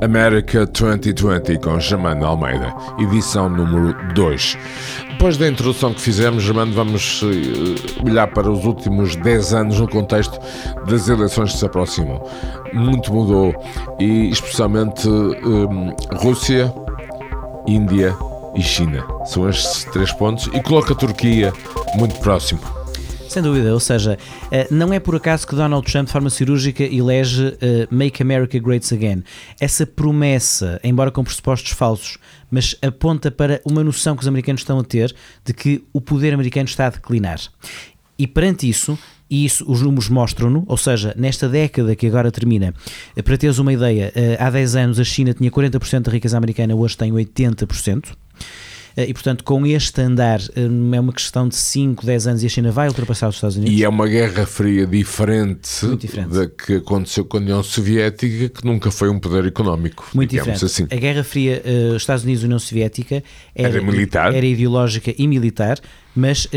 América 2020 com Germano Almeida, edição número 2. Depois da introdução que fizemos, Germano, vamos eh, olhar para os últimos 10 anos no contexto das eleições que se aproximam. Muito mudou e especialmente um, Rússia, Índia e China. São estes três pontos e coloca a Turquia muito próximo. Sem dúvida, ou seja, eh, não é por acaso que Donald Trump, de forma cirúrgica, elege eh, Make America Great Again. Essa promessa, embora com pressupostos falsos, mas aponta para uma noção que os americanos estão a ter de que o poder americano está a declinar. E perante isso, e isso os números mostram-no, ou seja, nesta década que agora termina, eh, para teres uma ideia, há 10 anos a China tinha 40% da riqueza americana, hoje tem 80%. Eh, e, portanto, com este andar, eh, é uma questão de 5, 10 anos e a China vai ultrapassar os Estados Unidos. E é uma guerra fria diferente, diferente. da que aconteceu com a União Soviética, que nunca foi um poder económico. Muito diferente. Assim. A Guerra Fria, uh, Estados Unidos e União Soviética, era, era militar, era ideológica e militar, mas uh,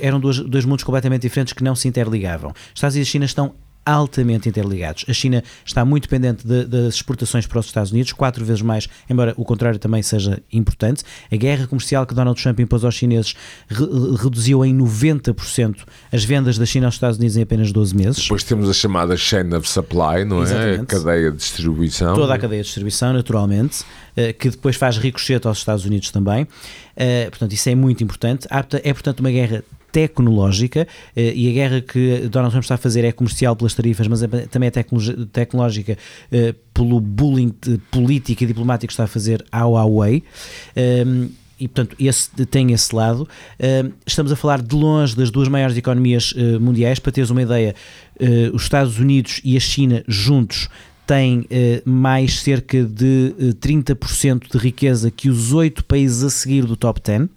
eram dois, dois mundos completamente diferentes que não se interligavam. Estados Unidos e China estão altamente interligados. A China está muito dependente de, das exportações para os Estados Unidos, quatro vezes mais, embora o contrário também seja importante. A guerra comercial que Donald Trump impôs aos chineses re reduziu em 90% as vendas da China aos Estados Unidos em apenas 12 meses. Depois temos a chamada chain of supply, não Exatamente. é? A cadeia de distribuição. Toda a cadeia de distribuição, naturalmente, eh, que depois faz ricochete aos Estados Unidos também. Eh, portanto, isso é muito importante. É, portanto, uma guerra tecnológica eh, e a guerra que Donald Trump está a fazer é comercial pelas tarifas, mas é, também é tecnológica eh, pelo bullying político e diplomático que está a fazer ao Huawei. Ehm, e portanto esse, tem esse lado. Ehm, estamos a falar de longe das duas maiores economias mundiais. Para teres uma ideia, os Estados Unidos e a China juntos têm mais cerca de 30% de riqueza que os oito países a seguir do top 10.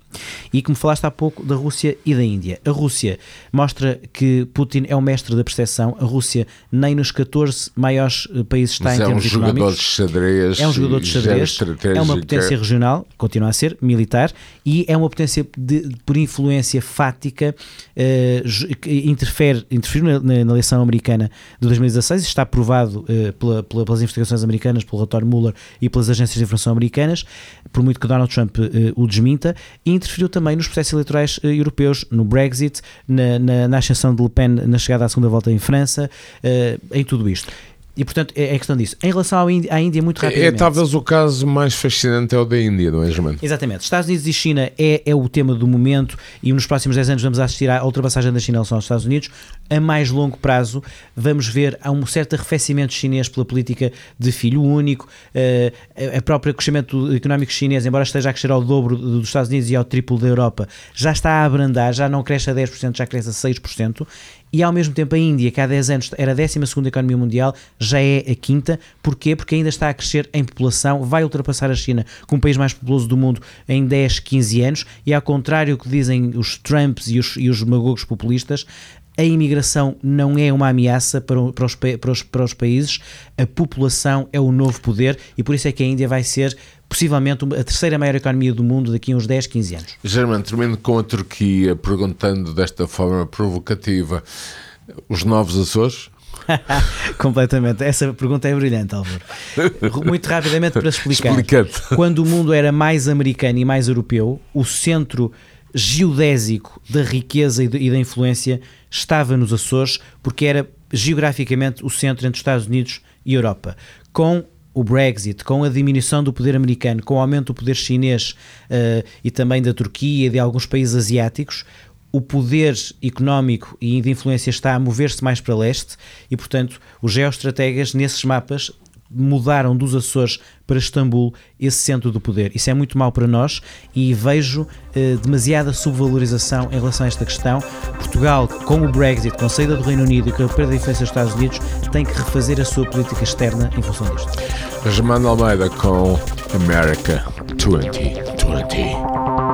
E como falaste há pouco da Rússia e da Índia. A Rússia mostra que Putin é o mestre da percepção. A Rússia nem nos 14 maiores eh, países está Mas em é termos um jogador de xadrez. É um jogador de xadrez. É uma potência regional, continua a ser, militar, e é uma potência de, por influência fática uh, que interfere, interfere na, na, eleição americana de 2016. Está provado uh, pela, pela, pelas investigações americanas, pelo relatório Mueller e pelas agências de informação americanas, por muito que Donald Trump uh, o desminta. E interferiu também nos processos eleitorais uh, europeus, no Brexit, na, na, na, ascensão de Le Pen na chegada à segunda volta em França, uh, em tudo isto. E portanto é, é questão disso. Em relação à Índia, à Índia muito é, rapidamente. É, talvez o caso mais fascinante é o da Índia, não é, Germano? Exatamente. Estados Unidos e China é, é o tema do momento e nos próximos 10 anos vamos assistir à ultrapassagem da China em relação aos Estados Unidos. A mais longo prazo vamos ver há um certo arrefecimento chinês pela política de filho único. Uh, a própria crescimento económico chinês, embora esteja a crescer ao dobro dos Estados Unidos e ao triplo da Europa, já está a abrandar, já não cresce a 10%, já cresce a 6% e ao mesmo tempo a Índia, que há 10 anos era a 12 economia mundial, já é a quinta. Porquê? Porque ainda está a crescer em população, vai ultrapassar a China como o país mais populoso do mundo em 10, 15 anos, e ao contrário do que dizem os Trumps e os, e os demagogos populistas, a imigração não é uma ameaça para, para, os, para, os, para os países, a população é o novo poder e por isso é que a Índia vai ser possivelmente a terceira maior economia do mundo daqui a uns 10, 15 anos. Germano, termino com a Turquia perguntando desta forma provocativa: os novos Açores? Completamente. Essa pergunta é brilhante, Álvaro. Muito rapidamente para explicar. Explicante. Quando o mundo era mais americano e mais europeu, o centro geodésico da riqueza e da influência estava nos Açores, porque era geograficamente o centro entre Estados Unidos e Europa. Com o Brexit, com a diminuição do poder americano, com o aumento do poder chinês uh, e também da Turquia e de alguns países asiáticos, o poder económico e de influência está a mover-se mais para leste e, portanto, os geoestrategas nesses mapas mudaram dos Açores para Istambul esse centro do poder. Isso é muito mau para nós e vejo eh, demasiada subvalorização em relação a esta questão. Portugal, com o Brexit, com a saída do Reino Unido e com a perda da influência dos Estados Unidos, tem que refazer a sua política externa em função disto. Germano Almeida com America 2020.